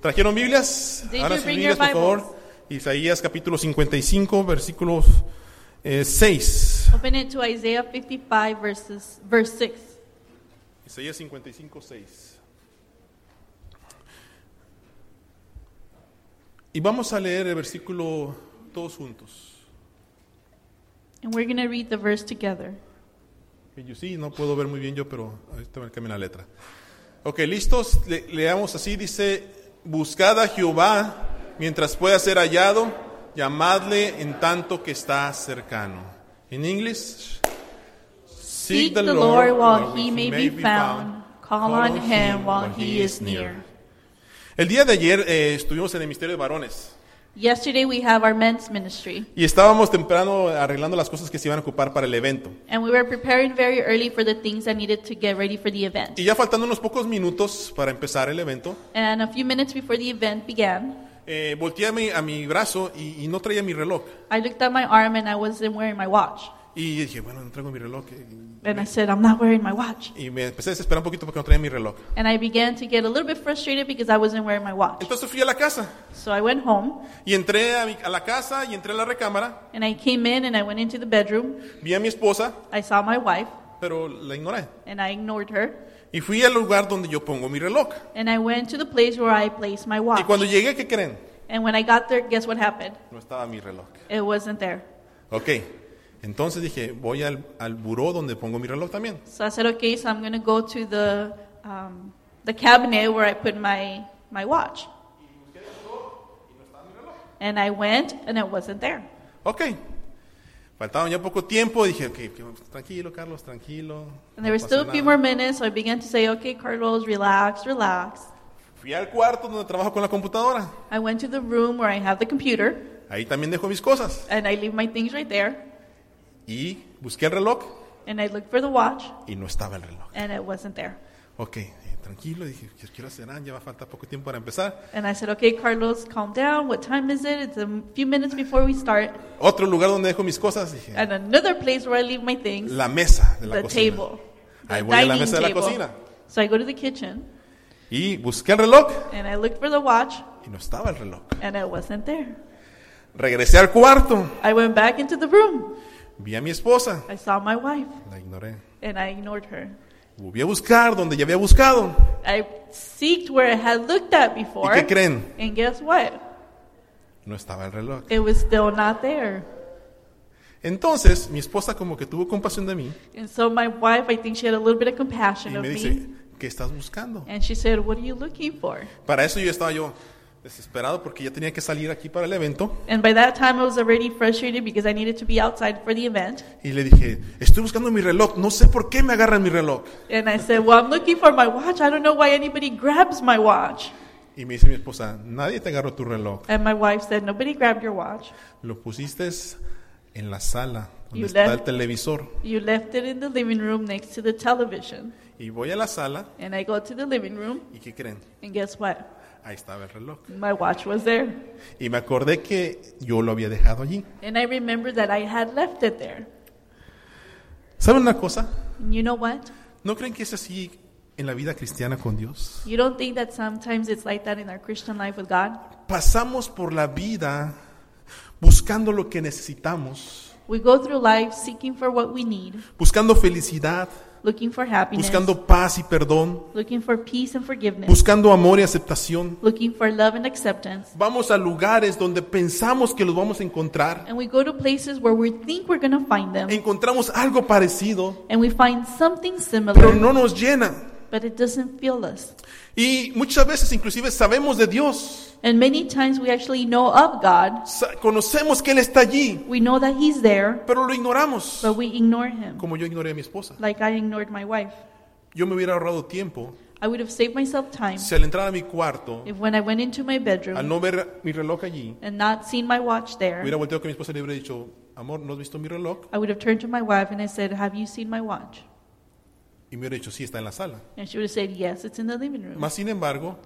¿Trajeron Biblias? Ahora you sus Biblias, por favor. Isaías capítulo 55, versículos eh, 6. Open it to Isaiah 55, verses, verse 6. Isaías 55, 6. Y vamos a leer el versículo todos juntos. And we're going to read the verse together. Que Yo sí, no puedo ver muy bien yo, pero ahorita me cambia la letra. Ok, listos, Le- leamos así, dice, buscad a Jehová mientras pueda ser hallado, llamadle en tanto que está cercano. En inglés, Seek the Lord while he may be found. Call on him while he is near. El día de ayer eh, estuvimos en el Ministerio de Varones Yesterday we have our men's ministry, y estábamos temprano arreglando las cosas que se iban a ocupar para el evento. and we were preparing very early for the things that needed to get ready for the event. Y ya faltando unos pocos minutos para empezar el evento, And a few minutes before the event began, eh, volteé a mi, a mi brazo y, y no traía mi reloj. I looked at my arm and I wasn't wearing my watch. Y dije, bueno, no traigo mi reloj. And I said, I'm not wearing my watch. Y me empecé a desesperar un poquito porque no traía mi reloj. And I began to get a little bit frustrated because I wasn't wearing my watch. Entonces fui a la casa So I went home y entré a, mi- a la casa y entré a la recámara. and I came in and I went into the bedroom. Vi a mi esposa, I saw my wife pero la ignoré. and I ignored her. Y fui al lugar donde yo pongo mi reloj. And I went to the place where I place my Y watch. cuando llegué, ¿qué creen? And when I got there, guess what happened? No estaba mi reloj. It wasn't there. Ok, entonces dije, voy al, al buró donde pongo mi reloj también. So I said, okay, so I'm going to go to the, um, the cabinet where I put my, my watch. And I went and it wasn't there. Ok, faltaba ya poco tiempo. Dije, ok, ok, tranquilo, Carlos, tranquilo. And no there were pasa still a few more minutes, so I began to say, okay, Carlos, relax, relax. Fui al cuarto donde trabajo con la computadora. I went to the room where I have the computer Ahí también dejo mis cosas. and I leave my things right there. Y busqué el reloj And I looked for the watch y no estaba el reloj. and it wasn't there. Ok, eh, tranquilo, dije, ¿qué quiero hacer? Ya va a faltar poco tiempo para empezar. And I said, okay, Carlos, calm down. What time is it? It's a few minutes before we start. Otro lugar donde dejo mis cosas, dije, And another place where I leave my things, la mesa de la the cocina. table. Ahí voy a la dining mesa de la table. cocina. So I go to the kitchen Y busqué el reloj and I looked for the watch y no estaba el reloj. and it wasn't there. Regresé al cuarto, I went back into the room. Vi a mi esposa, I saw my wife la ignoré. and I ignored her. Volví a buscar donde ya había buscado. I seeked where I had looked at ¿Y before. qué creen? And guess what? No estaba el reloj. It was still not there. Entonces, mi esposa como que tuvo compasión de mí And so my wife, I think she had a little bit of y compassion of me me. dice, ¿qué estás buscando? And she said, What are you looking for? Para eso yo estaba yo desesperado porque ya tenía que salir aquí para el evento And by that time, I was already frustrated because I needed to be outside for the event. y le dije, estoy buscando mi reloj, no sé por qué me agarran mi reloj. And I said, Well, I'm looking for my watch. I don't know why anybody grabs my watch. Y me dice mi esposa, nadie te agarró tu reloj, And my wife said, Nobody grabbed your watch. lo pusiste en la sala donde You está el left- televisor. You left it in the living room next to the television. Y voy a la sala And I go to the living room, y ¿qué creen? and guess what? Ahí estaba el reloj. My watch was there. Y me acordé que yo lo había dejado allí. And I remembered that I had left it there. ¿Saben una cosa? And you know what? ¿No creen que es así en la vida cristiana con Dios? You don't think that sometimes it's like that in our Christian life with God? Pasamos por la vida buscando lo que necesitamos, We go through life seeking for what we need, buscando felicidad, looking for happiness, buscando paz y perdón, looking for peace and forgiveness, buscando amor y aceptación. looking for love and acceptance. Vamos a lugares donde pensamos que los vamos a encontrar. And we go to places where we think we're going to find them, Encontramos algo parecido, and we find something pero similar, no nos llena. But it doesn't fill us. Y muchas veces inclusive sabemos de Dios, And many times we actually know of God. sa- conocemos que Él está allí, We know that He's there, pero lo ignoramos, but we ignore Him, como yo ignoré a mi esposa. like I ignored my wife. Yo me hubiera ahorrado tiempo I would have saved myself time si al entrar a mi cuarto, if when I went into my al bedroom no ver mi reloj allí, and not seen my watch there, hubiera volteado mi esposa le hubiera dicho, amor, ¿no has visto mi reloj? I would have turned to my wife and I said, Have you seen my watch? Y me hubiera dicho, sí, está en la sala. And she would have said, Yes, it's in the living room. Más sin embargo,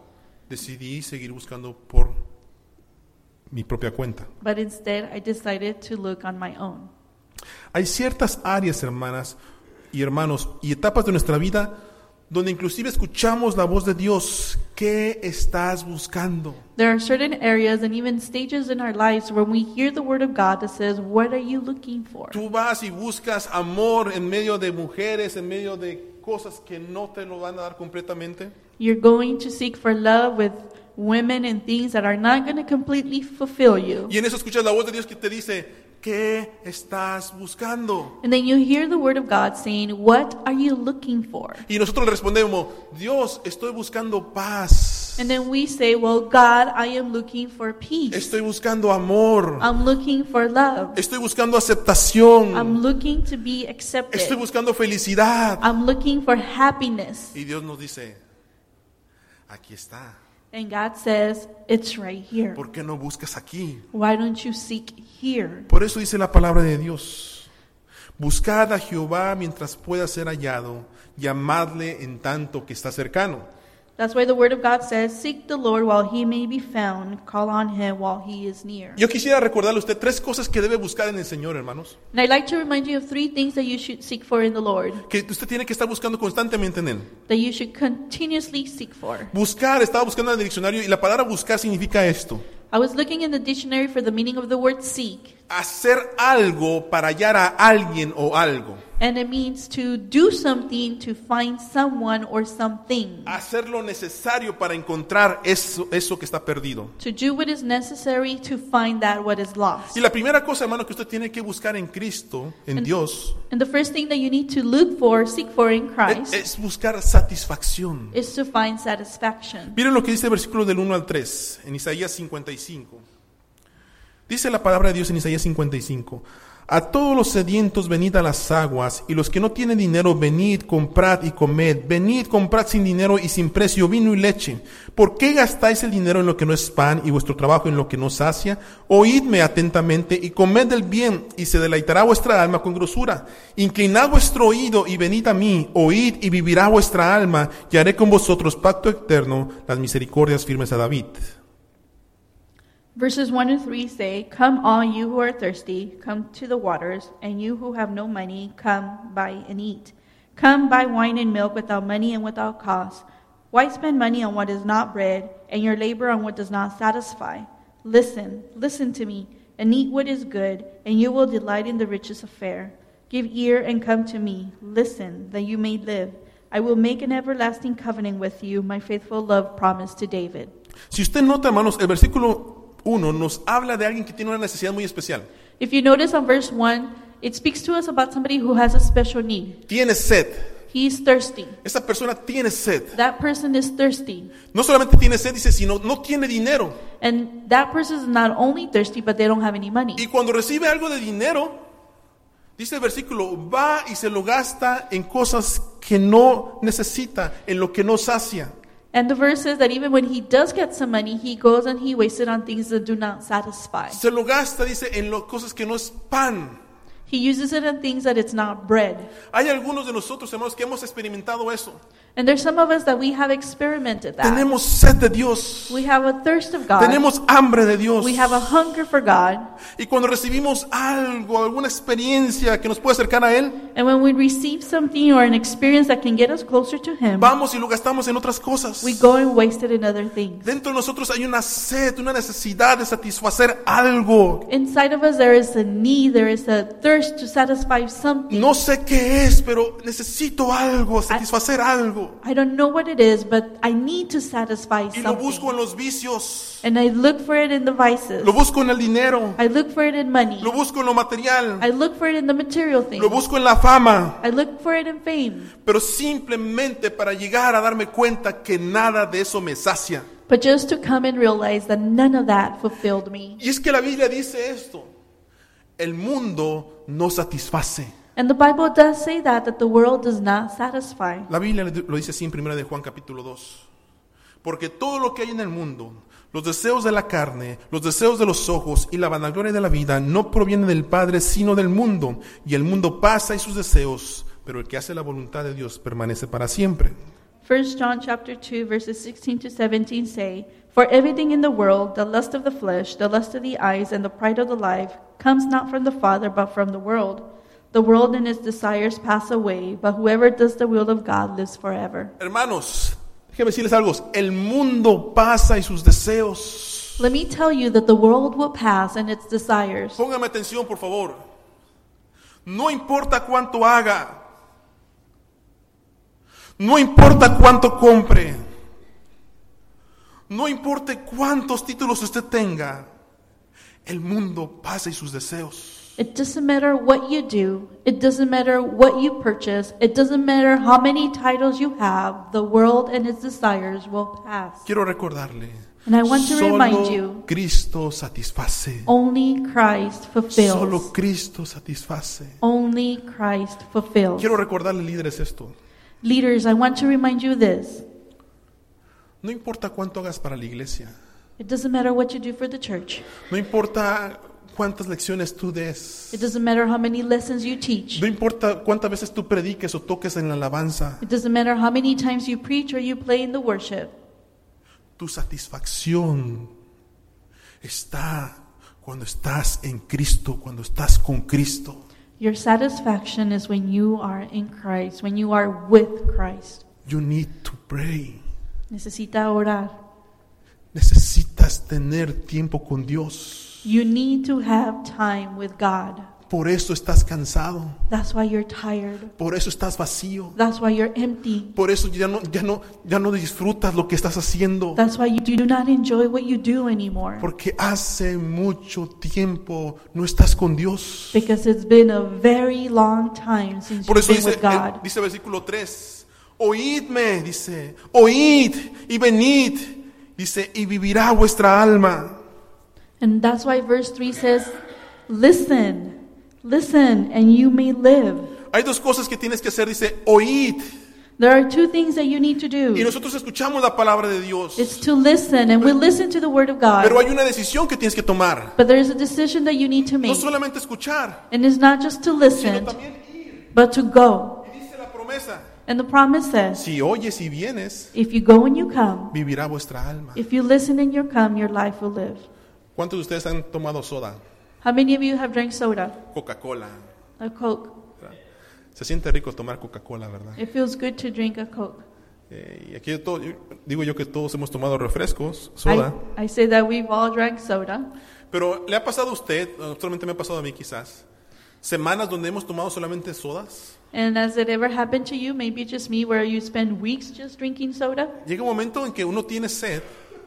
decidí seguir buscando por mi propia cuenta. But instead, I decided to look on my own. Hay ciertas áreas, hermanas y hermanos, y etapas de nuestra vida donde inclusive escuchamos la voz de Dios. ¿Qué estás buscando? There are certain areas and even stages in our lives when we hear the word of God that says, What are you looking for? Tú vas y buscas amor en medio de mujeres, en medio de cosas que no te lo van a dar completamente. You're going to seek for love with women and things that are not going to completely fulfill you. Y en eso escuchas la voz de Dios que te dice, ¿qué estás buscando? And then you hear the word of God saying, What are you looking for? Y nosotros le respondemos, Dios, estoy buscando paz. And then we say, Well, God, I am looking for peace. Estoy buscando amor. I'm looking for love. Estoy buscando aceptación. I'm looking to be Estoy accepted. buscando felicidad. I'm looking for happiness. Y Dios nos dice, aquí está. And God says, It's right here. ¿Por qué no buscas aquí? Why don't you seek here? Por eso dice la palabra de Dios. Buscad a Jehová mientras pueda ser hallado, llamadle en tanto que está cercano. That's why the word of God says, Seek the Lord while he may be found, call on him while he is near. Yo quisiera recordarle a usted tres cosas que debe buscar en el Señor, hermanos. And I'd like to remind you of three things that you should seek for in the Lord, Que usted tiene que estar buscando constantemente en Él. that you should continuously seek for. Buscar, estaba buscando en el diccionario y la palabra buscar significa esto. I was looking in the dictionary for the meaning of the word seek, Hacer algo para hallar a alguien o algo. And it means to do something to find someone or something, Hacer lo necesario para encontrar eso, eso que está perdido. to do what is necessary to find that what is lost. Y la primera cosa, hermano, que usted tiene que buscar en Cristo, en Dios, And the first thing that you need to look for, seek for in es, Christ, es buscar satisfacción. is to find satisfaction. Miren lo que dice el versículo del 1 al 3 en Isaías 55. Dice la palabra de Dios en Isaías 55. A todos los sedientos venid a las aguas, y los que no tienen dinero venid, comprad y comed. Venid, comprad sin dinero y sin precio vino y leche. ¿Por qué gastáis el dinero en lo que no es pan y vuestro trabajo en lo que no sacia? Oídme atentamente y comed del bien, y se deleitará vuestra alma con grosura. Inclinad vuestro oído y venid a mí, oíd y vivirá vuestra alma, y haré con vosotros pacto eterno, las misericordias firmes a David. Verses 1 and 3 say, Come, all you who are thirsty, come to the waters, and you who have no money, come, buy and eat. Come, buy wine and milk without money and without cost. Why spend money on what is not bread, and your labor on what does not satisfy? Listen, listen to me, and eat what is good, and you will delight in the riches of fare. Give ear and come to me. Listen, that you may live. I will make an everlasting covenant with you, my faithful love promised to David. Si usted nota, hermanos, el versículo 1 nos habla de alguien que tiene una necesidad muy especial. If you notice on verse 1, it speaks to us about somebody who has a special need. Tiene sed. He's thirsty. Esa persona tiene sed. That person is thirsty. No solamente tiene sed, dice, sino no tiene dinero. And that person is not only thirsty, but they don't have any money. Y cuando recibe algo de dinero, dice el versículo, va y se lo gasta en cosas que no necesita, en lo que no sacia. And the verse says that even when he does get some money, he goes and he wastes it on things that do not satisfy. Se lo gasta, dice, en lo, cosas que no es pan. He uses it on things that it's not bread. Hay algunos de nosotros, hermanos, que hemos experimentado eso. And there's some of us that we have experimented that. Tenemos sed de Dios. We have a thirst of God. Tenemos hambre de Dios. We have a hunger for God. Y cuando recibimos algo, alguna experiencia que nos puede acercar a Él, And when we receive something or an experience that can get us closer to Him, vamos y lo gastamos en otras cosas. we go and waste it in other things. Dentro de nosotros hay una sed, una necesidad de satisfacer algo. Inside of us, there is a need, there is a thirst to satisfy something. No sé qué es, pero necesito algo, satisfacer algo. I don't know what it is, but I need to satisfy Y lo busco en los vicios. And I look for it in the vices. Lo busco en el dinero. I look for it in money. Lo busco en lo material. I look for it in the material things. Lo busco en la fama. I look for it in fame. Pero simplemente para llegar a darme cuenta que nada de eso me sacia. But just to come and realize that none of that fulfilled me. Y es que la Biblia dice esto. El mundo no satisface. And the Bible does say that, that the world does not satisfy. La Biblia lo dice así en 1 de Juan capítulo 2. Porque todo lo que hay en el mundo, los deseos de la carne, los deseos de los ojos y la vanagloria de la vida no provienen del Padre, sino del mundo. Y el mundo pasa y sus deseos, pero el que hace la voluntad de Dios permanece para siempre. 1 John chapter 2 verses 16 to 17 say, For everything in the world, the lust of the flesh, the lust of the eyes, and the pride of the life, comes not from the Father, but from the world. The world and its desires pass away, but whoever does the will of God lives forever. Hermanos, déjenme decirles algo. El mundo pasa y sus deseos. Let me tell you that the world will pass and its desires. Póngame atención, por favor. No importa cuánto haga. No importa cuánto compre. No importa cuántos títulos usted tenga. El mundo pasa y sus deseos. It doesn't matter what you do. It doesn't matter what you purchase. It doesn't matter how many titles you have. The world and its desires will pass. Quiero recordarle. And I want to solo remind you- Cristo satisface. Only Christ fulfills. Solo Cristo satisface. Only Christ fulfills. Quiero recordarle, líderes, esto. Leaders, I want to remind you this. No importa cuánto hagas para la iglesia. It doesn't matter what you do for the church. No importa cuántas lecciones tú des. It doesn't matter how many lessons you teach. No importa cuántas veces tú prediques o toques en la alabanza. It doesn't matter how many times you preach or you play in the worship. Tu satisfacción está cuando estás en Cristo, cuando estás con Cristo. Your satisfaction is when you are in Christ, when you are with Christ. You need to pray. Necesita orar. Necesitas tener tiempo con Dios. You need to have time with God. Por eso estás cansado. That's why you're tired. Por eso estás vacío. That's why you're empty. Por eso ya no, ya no, ya no disfrutas lo que estás haciendo. That's why you do not enjoy what you do anymore. Porque hace mucho tiempo no estás con Dios. Because it's been a very long time since Por you've eso been dice, with God. dice versículo 3, oídme, dice, oíd y venid, dice, y vivirá vuestra alma. And that's why verse 3 says, Listen, listen, and you may live. Hay dos cosas que tienes que hacer, dice, oíd. There are two things that you need to Y do. nosotros escuchamos la palabra de Dios. It's to listen, and we listen to the Word of Pero God. hay una decisión que tienes que tomar. But there's a decision that you need to No make. solamente escuchar, And it's not just to listen, but to go. Y dice la promesa, And the promise says, si oyes y vienes, if you go and you come, vivirá vuestra alma. if you listen and you come, your life will live. ¿Cuántos de ustedes han tomado soda, How many of you have drank soda, Coca-Cola? a Coke? Se siente rico tomar Coca-Cola, ¿verdad? It feels good to drink a Coke. Eh, y aquí todo- yo- digo yo que todos hemos tomado refrescos, I, soda. I say that we've all drank soda. Pero ¿le ha pasado a usted, solamente me ha pasado a mí quizás, semanas donde hemos tomado solamente sodas? And has it ever happened to you, maybe just me, where you spend weeks just drinking soda? Llega un momento en que uno tiene sed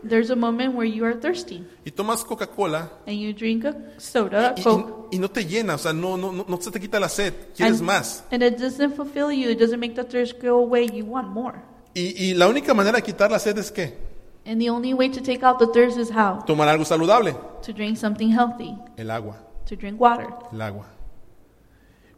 There's a moment where you are thirsty y tomas Coca-Cola and you drink a soda, y, Coke, y- y no te llena, o sea, no, no, no, no se te quita la sed, quieres and, más. and it doesn't fulfill you. It doesn't make the thirst go away. You want more. Y, y la única manera de quitar la sed es ¿qué? And the only way to take out the thirst is how? Tomar algo saludable, To drink something healthy, el agua, to drink water. el agua.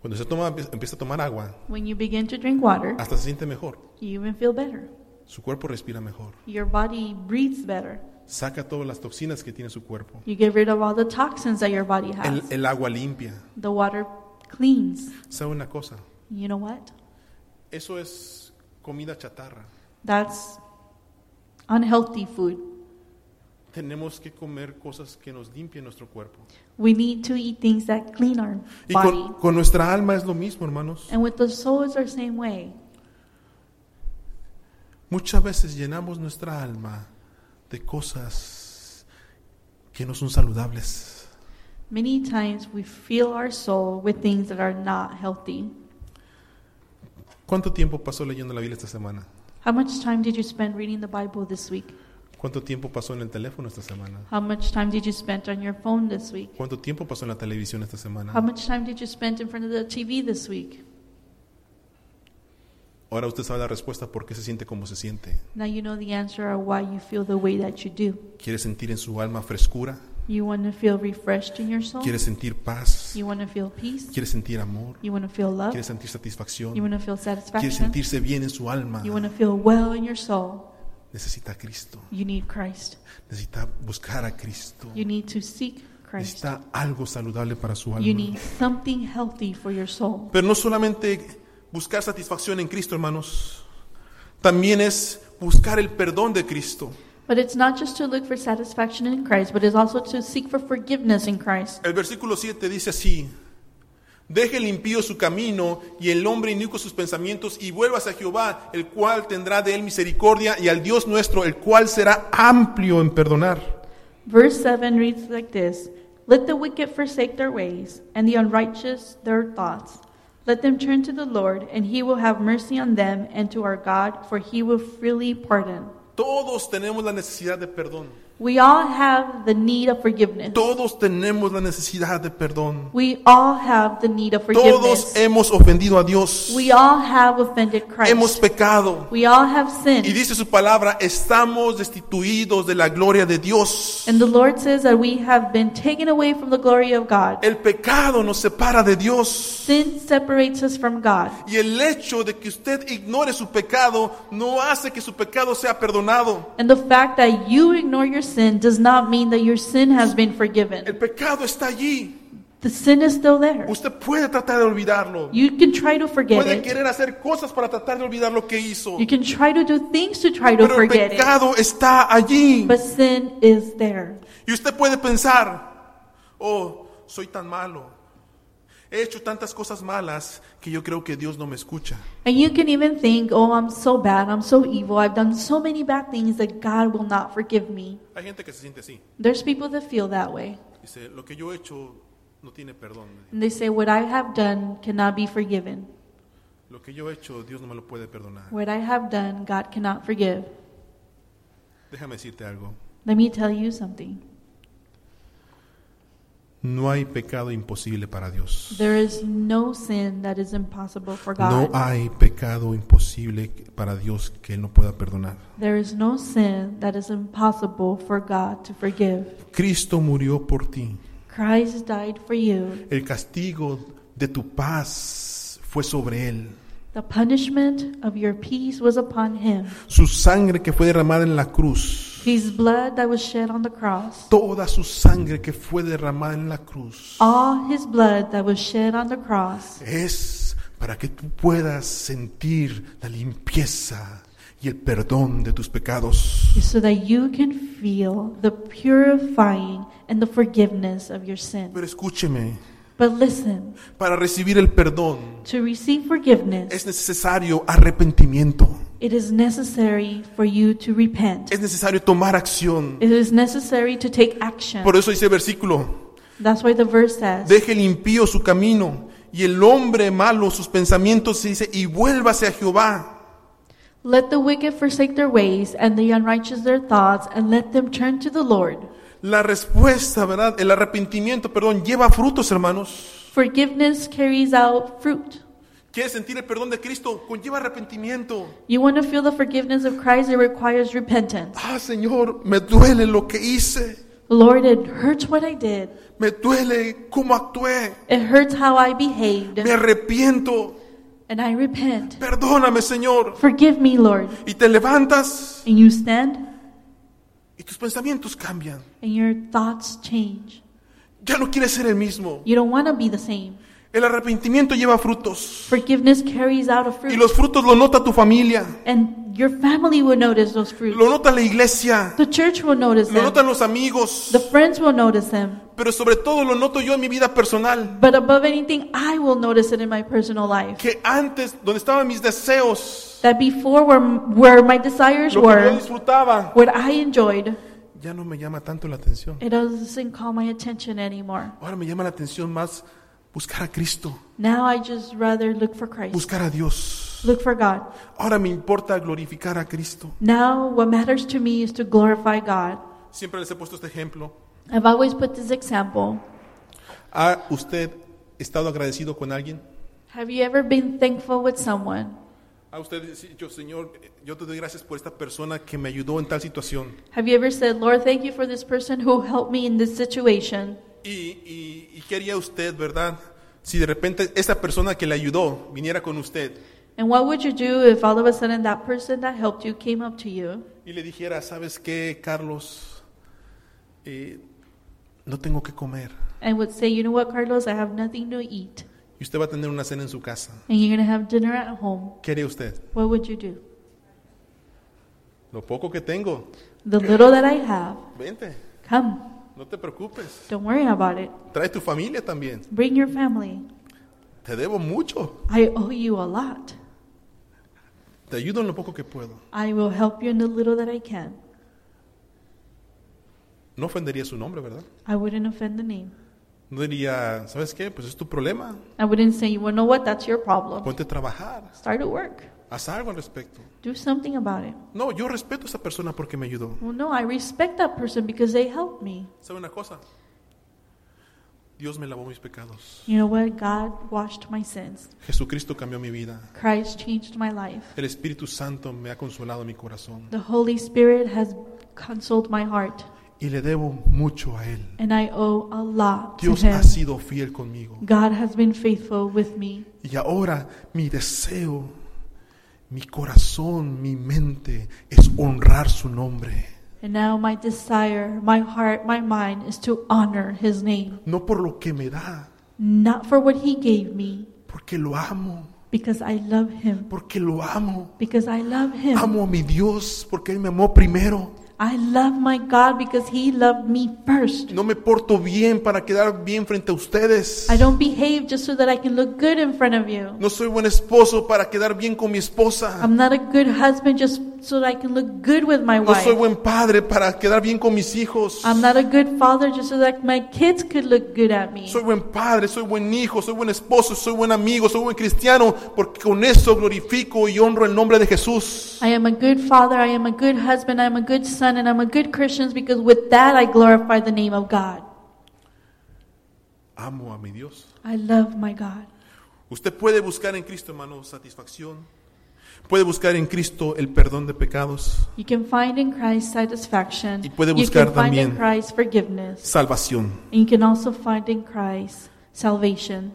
Cuando se toma, empieza a tomar agua, When you begin to drink water, hasta se siente mejor, you even feel better. Su cuerpo respira mejor, Your body breathes better. saca todas las toxinas que tiene su cuerpo. You get rid of all the toxins that your body El, has. el agua limpia. The water cleans. ¿Sabe una cosa? You know what? Eso es comida chatarra. That's unhealthy food. Tenemos que comer cosas que nos limpien nuestro cuerpo. We need to eat things that clean our Y body. con, con nuestra alma es lo mismo, hermanos. And with the soul, it's our same way. Muchas veces llenamos nuestra alma de cosas que no son saludables. Many times we fill our soul with things that are not healthy. ¿Cuánto tiempo pasó leyendo la Biblia esta semana? How much time did you spend reading the Bible this week? ¿Cuánto tiempo pasó en el teléfono esta semana? How much time did you spend on your phone this week? ¿Cuánto tiempo pasó en la televisión esta How semana? much time did you spend in front of the TV this week? Ahora usted sabe la respuesta por qué se siente como se siente. Now you know the answer of why you feel the way that you do. ¿Quiere sentir en su alma frescura? You want to feel refreshed in your soul? ¿Quiere sentir paz? You want to feel peace? ¿Quiere sentir amor? You want to feel love? ¿Quiere sentir satisfacción? You want to feel ¿Quiere satisfaction? sentirse bien en su alma? You want to feel well in your soul? Necesita a Cristo. You need Christ. Necesita buscar a Cristo. You need to seek Christ. Necesita algo saludable para su You alma. need something healthy for your soul. Pero no solamente buscar satisfacción en Cristo, hermanos. También es buscar el perdón de Cristo. But it's not just to look for satisfaction in Christ, but it's also to seek for forgiveness in Christ. El versículo 7 dice así. Deje el impío su camino y el hombre inicuo sus pensamientos y vuelvas a Jehová, el cual tendrá de él misericordia y al Dios nuestro, el cual será amplio en perdonar. Verse 7 reads like this Let the wicked forsake their ways, and the unrighteous their thoughts. Let them turn to the Lord, and he will have mercy on them, and to our God, for he will freely pardon. Todos tenemos la necesidad de perdón. We all have the need of forgiveness. Todos tenemos la necesidad de perdón. We all have the need of forgiveness. Todos hemos ofendido a Dios. We all have offended Christ. Hemos pecado. We all have sinned. Y dice su palabra, estamos destituidos de la gloria de Dios. And the Lord says that we have been taken away from the glory of God. El pecado nos separa de Dios. Sin separates us from God. Y el hecho de que usted ignore su pecado no hace que su pecado sea perdonado. And the fact that you ignore your sin does not mean that your sin has been forgiven. El pecado está allí. The sin is still there. Usted puede tratar de olvidarlo. You can try to forget Puede it. querer hacer cosas para tratar de olvidar lo que hizo. You can try to do things to try to Pero el forget it. está allí. But sin is there. Y usted puede pensar, oh, soy tan malo. He hecho tantas cosas malas que yo creo que Dios no me escucha. And you can even think, oh, I'm so bad, I'm so evil, I've done so many bad things that God will not forgive me. Hay gente que se siente así. There's people that feel that way. Dice, lo que yo he hecho no tiene perdón. And they say, what I have done cannot be forgiven. Lo que yo he hecho Dios no me lo puede perdonar. What I have done, God cannot forgive. Déjame decirte algo. Let me tell you something. No hay pecado imposible para Dios. There is no sin that is impossible for No God. hay pecado imposible para Dios que Él no pueda perdonar. There is no sin that is impossible for God to forgive. Cristo murió por ti. Christ died for you. El castigo de tu paz fue sobre Él. The punishment of your peace was upon him. Su sangre que fue derramada en la cruz. His blood that was shed on the cross. Toda su sangre que fue derramada en la cruz. All his blood that was shed on the cross Es para que tú puedas sentir la limpieza y el perdón de tus pecados. so that you can feel the purifying and the forgiveness of your sin. Pero escúcheme, But listen, para recibir el perdón to receive forgiveness, es necesario arrepentimiento. It is necessary for you to repent. Es necesario tomar acción. It is necessary to take action. Por eso dice el versículo, That's why the verse says, deje el impío su camino y el hombre malo sus pensamientos y dice, y vuélvase a Jehová. Let the wicked forsake their ways, and the unrighteous their thoughts, and let them turn to the Lord. La respuesta, ¿verdad? El arrepentimiento, perdón, lleva frutos, hermanos. Forgiveness carries out fruit. ¿Quieres sentir el perdón de Cristo? Conlleva arrepentimiento. You want to feel the forgiveness of Christ, it requires repentance. Ah, Señor, me duele lo que hice. Lord, it hurts what I did. Me duele cómo actué. It hurts how I behaved. Me arrepiento. And I repent. Perdóname, Señor. Forgive me, Lord. Y te levantas And you stand, y tus pensamientos cambian. and your thoughts change. Ya no quieres ser el mismo. You don't want to be the same. El arrepentimiento lleva frutos. Forgiveness carries out a Y fruit. los frutos lo nota tu familia. And your family will notice those fruits. Lo nota la iglesia. The church will notice Lo them. notan los amigos. The friends will notice them. Pero sobre todo lo noto yo en mi vida personal. But above anything, I will notice it in my personal life. Que antes, donde estaban mis deseos, That before, where, where my desires lo que yo were, disfrutaba, what I enjoyed, ya no me llama tanto la atención. it doesn't call my attention anymore. Ahora me llama la atención más buscar a Cristo, Now I just rather look for Christ, buscar a Dios. look for God. Ahora me importa glorificar a Cristo. Now, what matters to me is to glorify God. Siempre les he puesto este ejemplo. I've always put this example. ¿Ha usted estado agradecido con alguien? Have you ever been thankful with someone? ¿Ha usted dicho, Señor, yo te doy gracias por esta persona que me ayudó en tal situación? Have you ever said, Lord, thank you for this person who helped me in this situation? ¿Y, y, y qué haría usted, verdad? Si de repente esa persona que le ayudó viniera con usted And what would you do if all of a sudden that person that helped you came up to you y le dijera, ¿sabes qué, Carlos? Eh, no tengo que comer. and would say, you know what, Carlos, I have nothing to eat, Y usted va a tener una cena en su casa. and you're going to have dinner at home? ¿Qué haría usted? What would you do? Lo poco que tengo. The little that I have, Vente, come. No te preocupes. Don't worry about it. Trae tu familia también. Bring your family. te debo mucho. I owe you a lot. Te ayudo en lo poco que puedo. I will help you in the little that I can. No ofendería su nombre, ¿verdad? I wouldn't offend the name. No diría, ¿sabes qué? Pues es tu problema. I wouldn't say, well, know what? That's your problem. Ponte a trabajar. Start at work. Haz algo al respecto. Do something about it. No, yo respeto a esa persona porque me ayudó. Well, no, I respect that person because they helped me. ¿Sabe una cosa? Dios me lavó mis pecados. You know what? God washed my sins. Jesucristo cambió mi vida. Christ changed my life. El Espíritu Santo me ha consolado mi corazón. The Holy Spirit has consoled my heart, Y le debo mucho a Él. and I owe a lot to Dios Him. ha sido fiel conmigo. God has been faithful with me. Y ahora mi deseo, mi corazón, mi mente es honrar su nombre. And now my desire, my heart, my mind is to honor His name. No por lo que me da, Not for what He gave me, porque lo amo, because I love Him. porque lo amo. Because I love Him. Amo a mi Dios porque Él me amó primero. I love my God because He loved me first. No me porto bien para quedar bien frente a ustedes. I don't behave just so that I can look good in front of you. No soy buen esposo para quedar bien con mi esposa. I'm not a good husband just so that I can look good with my No soy wife. buen padre para quedar bien con mis hijos. I'm not a good father just so that my kids could look good at me. Soy buen padre, soy buen hijo, soy buen esposo, soy buen amigo, soy buen cristiano, porque con eso glorifico y honro el nombre de Jesús. I am a good father, I am a good husband, I am a good son, and I'm a good Christian because with that I glorify the name of God. Amo a mi Dios. I love my God. Usted puede buscar en Cristo, hermano, satisfacción. Puede buscar en Cristo el perdón de pecados, You can find in Christ satisfaction. Y puede you buscar can find in también- Christ forgiveness. salvación. And you can also find in Christ salvation.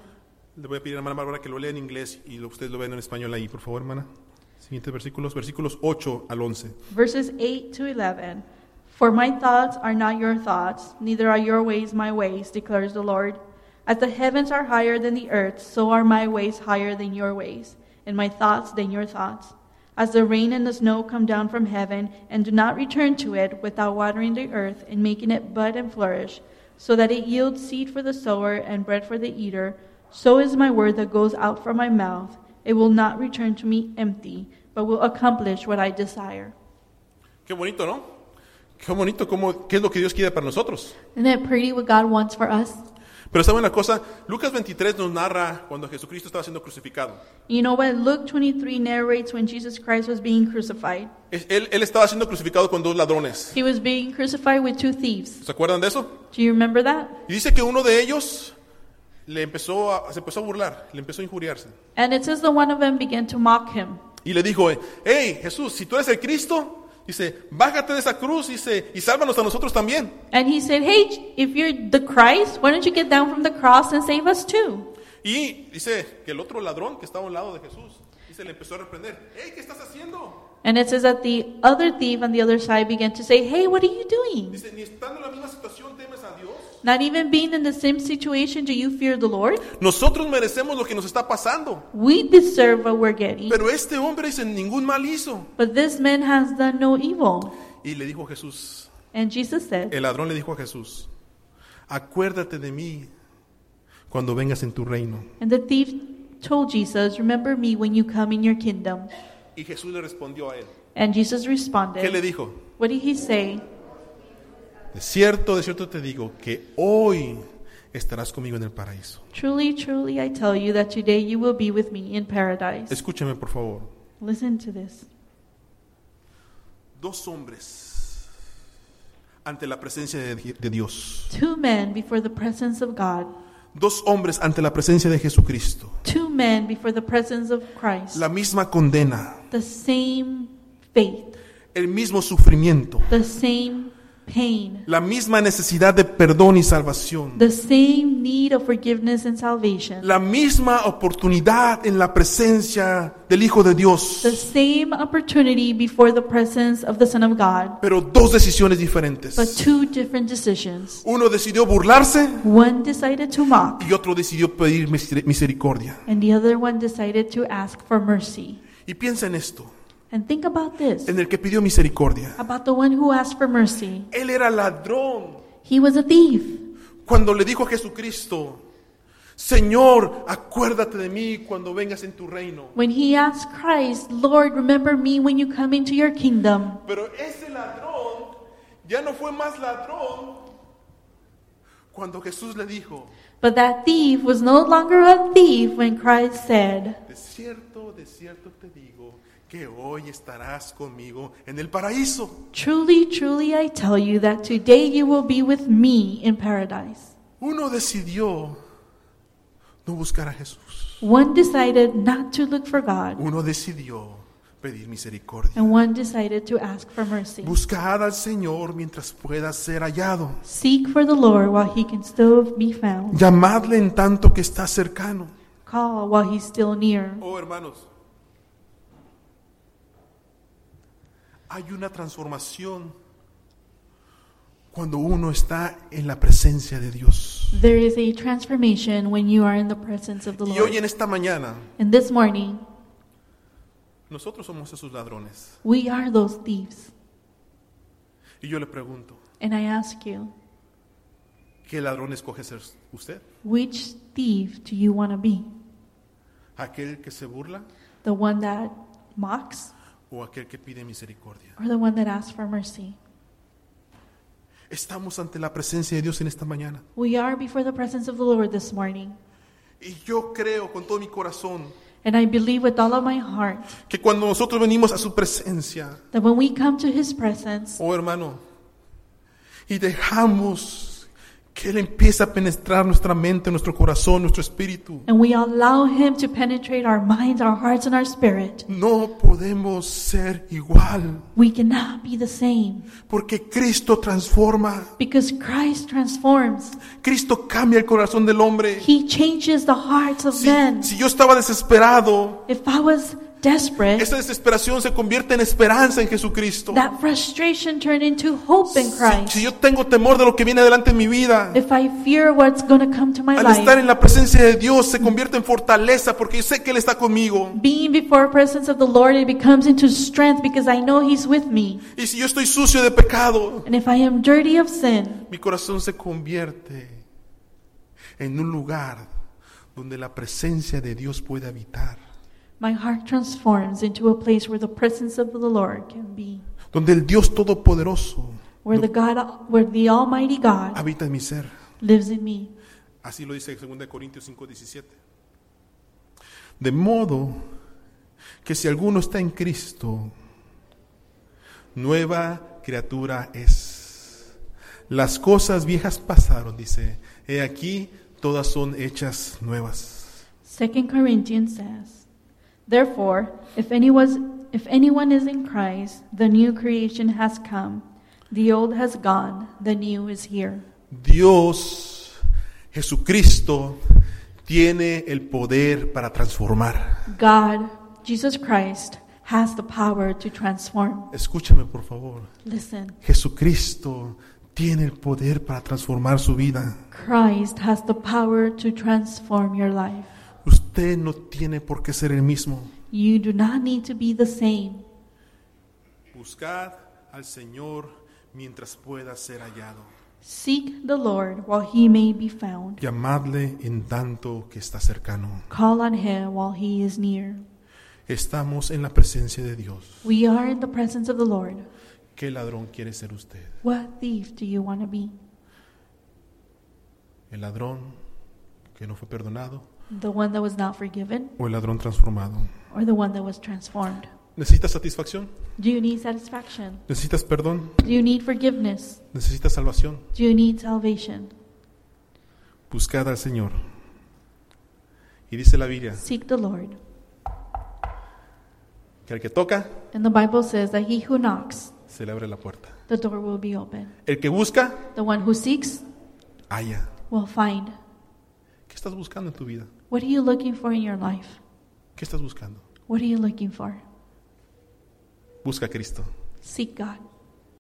Le voy a pedir a hermana Bárbara que lo lea en inglés y lo- ustedes lo vean en español ahí, por favor, hermana. Siguientes versículos, versículos 8 al 11. Verses 8 to 11. For my thoughts are not your thoughts, neither are your ways my ways, declares the Lord. As the heavens are higher than the earth, so are my ways higher than your ways, and my thoughts than your thoughts. As the rain and the snow come down from heaven, and do not return to it without watering the earth and making it bud and flourish, so that it yields seed for the sower and bread for the eater, so is my word that goes out from my mouth. It will not return to me empty, but will accomplish what I desire. Qué bonito, ¿no? Qué bonito, cómo, qué es lo que Dios quiere para nosotros. Isn't it pretty what God wants for us? Pero saben una cosa, Lucas 23 nos narra cuando Jesucristo estaba siendo crucificado. You know what? Luke 23 narrates when Jesus Christ was being crucified. Es- Él, él estaba siendo crucificado con dos ladrones. He was being crucified with two thieves. ¿Se acuerdan de eso? Do you remember that? Y dice que uno de ellos le empezó a, se empezó a burlar, le empezó a injuriarse. And it says that one of them began to mock him. Y le dijo, hey Jesús, si tú eres el Cristo, dice, bájate de esa cruz dice, y sálvanos a nosotros también. And he said, Hey, if you're the Christ, why don't you get down from the cross and save us too? Y dice que el otro ladrón que estaba a un lado de Jesús, dice, le empezó a reprender, hey, ¿qué estás haciendo? And it says that the other thief on the other side began to say, Hey, what are you doing? Dice, ni estando en la misma situación temes a Dios. Not even being in the same situation, do you fear the Lord? Nosotros merecemos lo que nos está pasando. We deserve what we're getting. Pero este hombre ningún mal hizo. But this man has done no evil. Y le dijo Jesús, And Jesus said, el ladrón le dijo a Jesús, acuérdate de mí cuando vengas en tu reino. And the thief told Jesus, Remember me when you come in your kingdom. Y Jesús le respondió a él. And Jesus ¿Qué le responded, dijo? What did he say? De cierto, de cierto te digo que hoy estarás conmigo en el paraíso. Truly, truly, I tell you that today you will be with me in paradise. Escúcheme, por favor. Listen to this. Dos hombres ante la presencia de, de Dios. Two men before the presence of God, Dos hombres ante la presencia de Jesucristo. two men before the presence of Christ, La misma condena, the same faith, el mismo sufrimiento, the same pain, la misma necesidad de perdón y salvación, the same need of forgiveness and salvation, la misma oportunidad en la presencia del Hijo de Dios, the same opportunity before the presence of the Son of God, pero dos decisiones but diferentes. two different decisions. Uno decidió burlarse One decided to mock, y otro decidió pedir miser- misericordia. and the other one decided to ask for mercy. Y piensa en esto, And think about this en el que pidió misericordia. about the one who asked for mercy. Él era ladrón He was a thief. cuando le dijo a Jesucristo, Señor, acuérdate de mí cuando vengas en tu reino. When he asked Christ, Lord, remember me when you come into your kingdom. Pero ese ladrón ya no fue más ladrón cuando Jesús le dijo, But that thief was no longer a thief when Christ said, de cierto, de cierto te digo que hoy estarás conmigo en el paraíso. Truly, truly, I tell you that today you will be with me in paradise. Uno decidió no buscar a Jesús. One decided not to look for God, Uno decidió pedir misericordia. and one decided to ask for mercy. Buscad al Señor mientras pueda ser hallado. Seek for the Lord while he can still be found. Llamadle en tanto que está cercano. Call while he's still near. Oh, hermanos, hay una transformación cuando uno está en la presencia de Dios. There is a transformation when you are in the presence of the Y hoy Lord. en esta mañana, And this morning, nosotros somos esos ladrones. we are those thieves. Y yo le pregunto, And I ask you, ¿qué ladrón escoge ser usted? which thief do you want to be? ¿Aquel que se burla The one that mocks o aquel que pide misericordia? or the one that asks for mercy? Estamos ante la presencia de Dios en esta mañana. We are before the presence of the Lord this morning. Y yo creo con todo mi corazón And I believe with all of my heart que cuando nosotros venimos a su presencia, that when we come to his presence oh hermano, y dejamos que Él empiece a penetrar nuestra mente, nuestro corazón, nuestro espíritu, and we allow him to penetrate our minds, our hearts, and our spirit, no podemos ser igual, we cannot be the same porque Cristo transforma, because Christ transforms. Cristo cambia el corazón del hombre. He changes the hearts of Si, men. si yo estaba desesperado, If I was desperate, esa desesperación se convierte en esperanza en Jesucristo. that frustration turned into hope in Si, Christ. si yo tengo temor de lo que viene adelante en mi vida, If I fear what's going to come to my al estar life, en la presencia de Dios se convierte en fortaleza porque yo sé que Él está conmigo. being before the presence of the Lord, it becomes into strength because I know He's with me. Y si yo estoy sucio de pecado, And if I am dirty of sin, mi corazón se convierte en un lugar donde la presencia de Dios puede habitar, my heart transforms into a place where the presence of the Lord can be, donde el Dios Todopoderoso where the God, where the Almighty God habita en mi ser. lives in me. Así lo dice 2 Corintios 5:17. De modo que si alguno está en Cristo, nueva criatura es. Las cosas viejas pasaron, dice, he aquí todas son hechas nuevas. 2 Corinthians says, Therefore, if anyone, if anyone is in Christ, the new creation has come. The old has gone, the new is here. Dios, Jesucristo, tiene el poder para transformar. God, Jesus Christ, has the power to transform. Escúchame, por favor. Listen, Jesucristo tiene el poder para transformar su vida. Christ has the power to transform your life. Usted no tiene por qué ser el mismo. You do not need to be the same. Buscad al Señor mientras pueda ser hallado. Seek the Lord while he may be found. Llamadle en tanto que está cercano. Call on him while he is near. Estamos en la presencia de Dios. We are in the presence of the Lord. ¿Qué ladrón quiere ser usted? What thief do you want to be? ¿El ladrón que no fue perdonado The one that was not forgiven o el ladrón transformado? or the one that was transformed? ¿Necesitas satisfacción? Do you need satisfaction? ¿Necesitas perdón? Do you need forgiveness? ¿Necesitas salvación? Do you need salvation? Buscad al Señor. Y dice la Biblia Seek the Lord. que al que toca, And the Bible says that he who knocks, se le abre la puerta. the door will be open. El que busca, The one who seeks halla. will find. ¿Qué estás buscando en tu vida? What are you looking for in your life? ¿Qué estás buscando? What are you looking for? Busca a Cristo. Seek God.